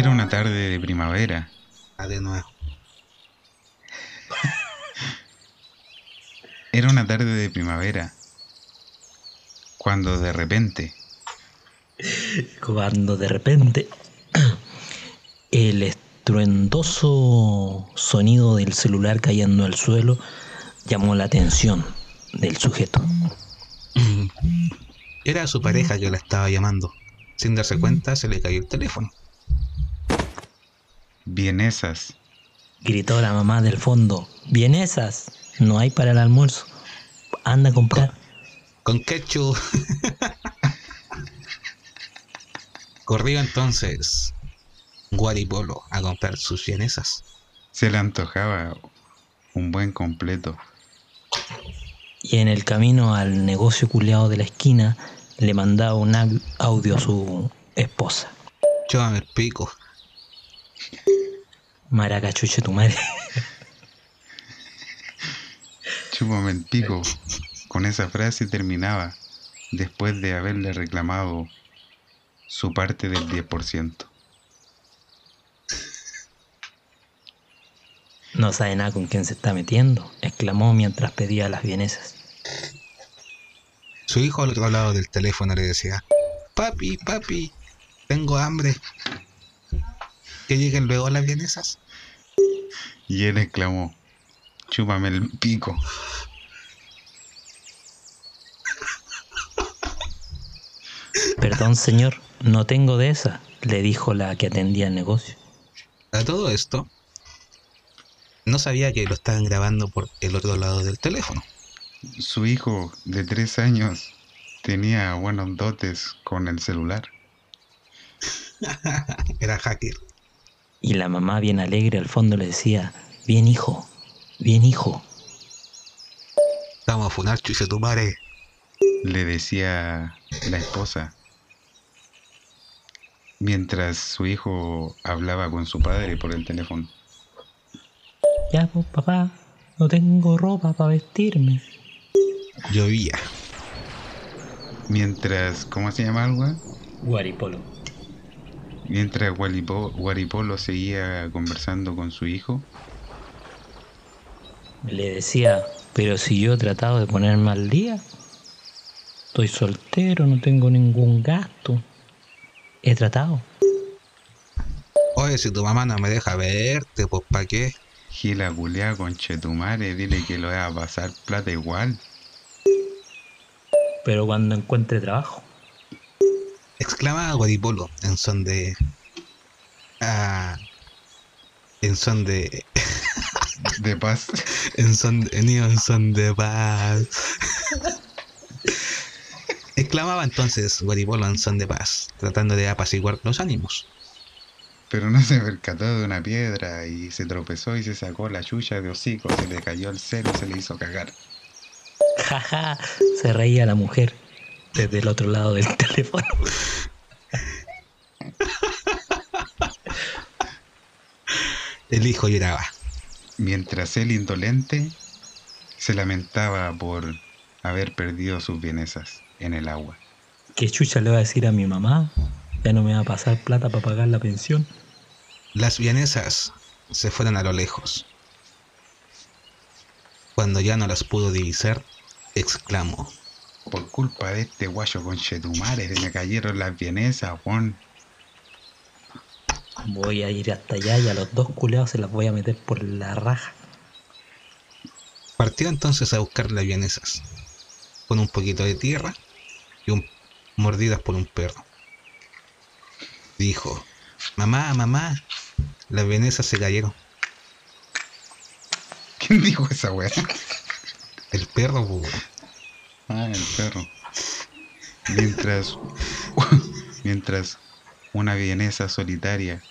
Era una tarde de primavera. Ah, de nuevo. Era una tarde de primavera. Cuando de repente, Cuando de repente el estruendoso sonido del celular cayendo al suelo llamó la atención del sujeto. Era su pareja que la estaba llamando. Sin darse cuenta, se le cayó el teléfono. Vienesas, Gritó la mamá del fondo. Vienesas, no hay para el almuerzo. Anda a comprar. Con ketchup. Corrió entonces Guaripolo a comprar sus vienesas. se le antojaba un buen completo. Y en el camino al negocio culeado de la esquina le mandaba un au- audio a su esposa. Chúpame el pico. Maracachuche tu madre. Chúpame el pico. Con esa frase terminaba, después de haberle reclamado su parte del 10%. No sabe nada con quién se está metiendo, exclamó mientras pedía las vienesas. Su hijo al otro lado del teléfono le decía, papi, papi, tengo hambre. Que lleguen luego las vienesas. Y él exclamó, chúpame el pico. Perdón, señor, no tengo de esa, le dijo la que atendía el negocio. A todo esto, no sabía que lo estaban grabando por el otro lado del teléfono. Su hijo de tres años tenía buenos dotes con el celular. Era hacker. Y la mamá, bien alegre al fondo, le decía, bien hijo, bien hijo. Vamos a funar, chuche tu madre. le decía la esposa mientras su hijo hablaba con su padre por el teléfono. Ya, pues papá, no tengo ropa para vestirme. Llovía. Mientras, ¿cómo se llama algo? Guaripolo. Mientras Guaripo- Guaripolo seguía conversando con su hijo, Le decía, pero si yo he tratado de ponerme al día, estoy soltero, no tengo ningún gasto. He tratado. Oye, si tu mamá no me deja verte, pues ¿para qué? Gila culiá con Chetumare, dile que lo va a pasar plata igual. Pero cuando encuentre trabajo. Exclamaba Guaripolo en son de. Ah, en son de. De paz. En son de. ni En son de paz. Exclamaba entonces Guaripolo en son de paz, tratando de apaciguar los ánimos. Pero no se percató de una piedra y se tropezó y se sacó la chucha de hocico, se le cayó el celo y se le hizo cagar. Jaja, se reía la mujer desde el otro lado del teléfono. El hijo lloraba. Mientras él indolente se lamentaba por haber perdido sus vienesas en el agua. ¿Qué chucha le va a decir a mi mamá? Ya no me va a pasar plata para pagar la pensión. Las vienesas se fueron a lo lejos. Cuando ya no las pudo divisar, exclamó. Por culpa de este guayo con Chetumare se me cayeron las vienesas, Juan. Voy a ir hasta allá y a los dos culeados se las voy a meter por la raja. Partió entonces a buscar las vienesas, con un poquito de tierra y un, mordidas por un perro. Dijo, mamá, mamá, las vienesas se cayeron. ¿Quién dijo esa weá? El perro, bu, Ah, el perro. Mientras, mientras una vienesa solitaria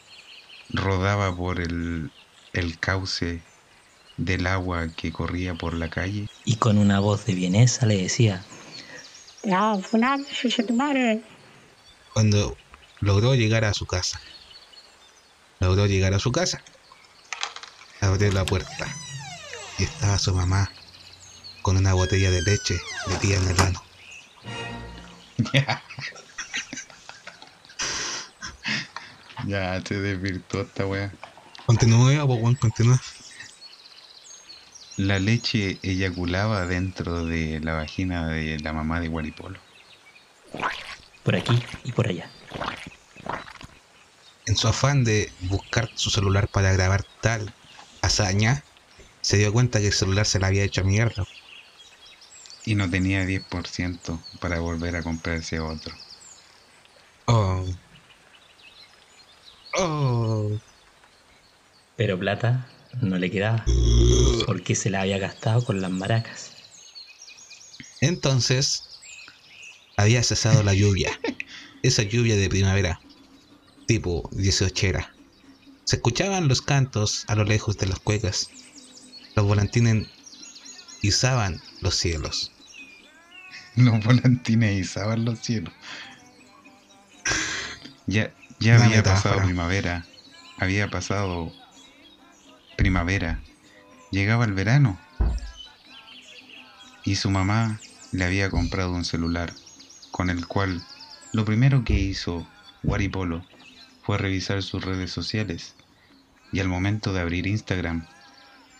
rodaba por el, el cauce del agua que corría por la calle, Y con una voz de vienesa le decía, madre. cuando logró llegar a su casa. Logró llegar a su casa. Abrió la puerta y estaba su mamá con una botella de leche metida en el ano. Ya se desvirtuó esta weá. Continúa, weón, continúa. La leche eyaculaba dentro de la vagina de la mamá de Guaripolo. Por aquí y por allá. En su afán de buscar su celular para grabar tal hazaña, se dio cuenta que el celular se le había hecho mierda. Y no tenía 10% para volver a comprarse otro. Oh. Oh. Pero plata no le quedaba. Porque se la había gastado con las maracas. Entonces, había cesado la lluvia. Esa lluvia de primavera, tipo 18 era. Se escuchaban los cantos a lo lejos de las cuecas. Los volantines izaban los cielos. Los volantines izaban los cielos. Ya, ya Una había metáfora. pasado primavera. Había pasado primavera. Llegaba el verano. Y su mamá le había comprado un celular con el cual lo primero que hizo Waripolo fue revisar sus redes sociales. Y al momento de abrir Instagram,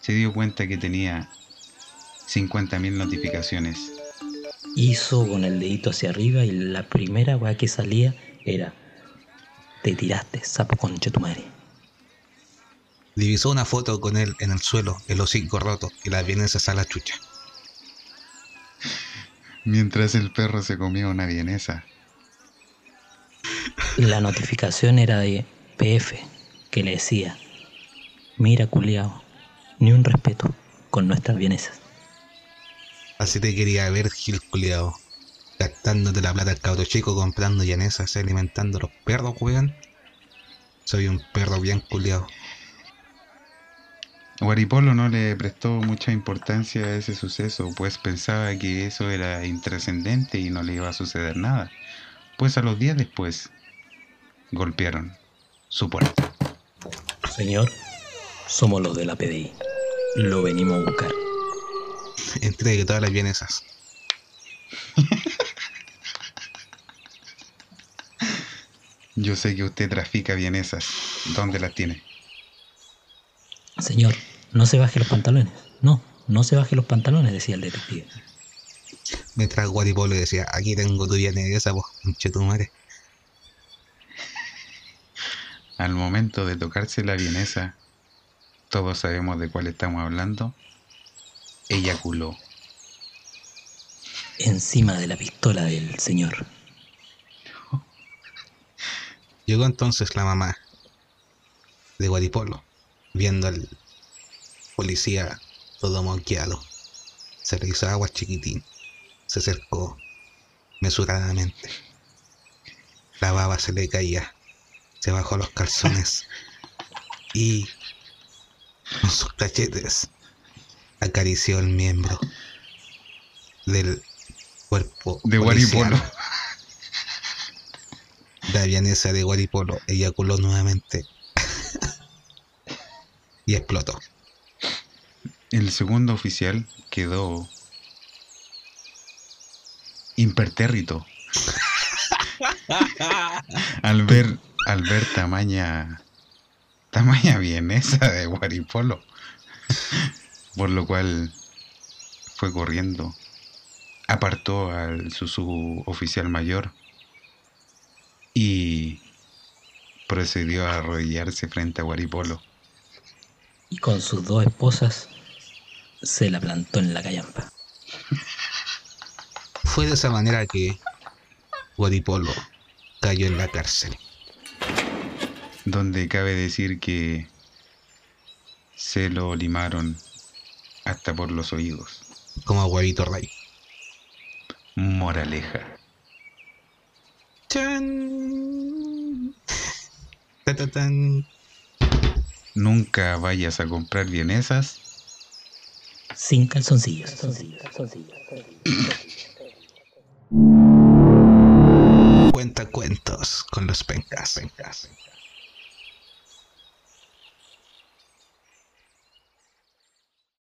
se dio cuenta que tenía 50.000 notificaciones. Hizo con el dedito hacia arriba y la primera weá que salía era Te tiraste, sapo concha tu madre. Divisó una foto con él en el suelo, el hocico roto y las vienesas a la chucha. Mientras el perro se comía una vienesa. La notificación era de PF, que le decía, mira culiao, ni un respeto con nuestras vienesas. Así te quería ver, Gil culiao. Gastándote la plata al cabro chico comprando llanesas y alimentando a los perros, weón. Soy un perro bien culiao. Guaripolo no le prestó mucha importancia a ese suceso, pues pensaba que eso era intrascendente y no le iba a suceder nada. Pues a los días después, golpearon su puerta. Señor, somos los de la PDI. Lo venimos a buscar. Entregue todas las vienesas. Yo sé que usted trafica vienesas. ¿Dónde las tiene? Señor, no se baje los pantalones. No, no se baje los pantalones, decía el detective. Mientras Guaripolo le decía, aquí tengo tu vienesa, vos, conche tu madre. Al momento de tocarse la vienesa, todos sabemos de cuál estamos hablando, eyaculó. Encima de la pistola del señor. Llegó entonces la mamá de Guaripolo, viendo al policía todo moqueado. Se le hizo agua chiquitín. Se acercó mesuradamente. La baba se le caía. Se bajó los calzones. Y con sus cachetes acarició el miembro del cuerpo De policial. La vienesa de Guaripolo eyaculó nuevamente y explotó. El segundo oficial quedó impertérrito al ver al ver tamaña tamaña vienesa de Guaripolo por lo cual fue corriendo apartó al su, su oficial mayor y procedió a arrodillarse frente a Guaripolo Y con sus dos esposas se la plantó en la callampa. Fue de esa manera que Guaripolo cayó en la cárcel. donde cabe decir que se lo limaron hasta por los oídos. como a Huevito Rey. Moraleja. ¡Chan! Tan. Nunca vayas a comprar vienesas Sin calzoncillos. Cuenta cuentos con los pencas. pencas.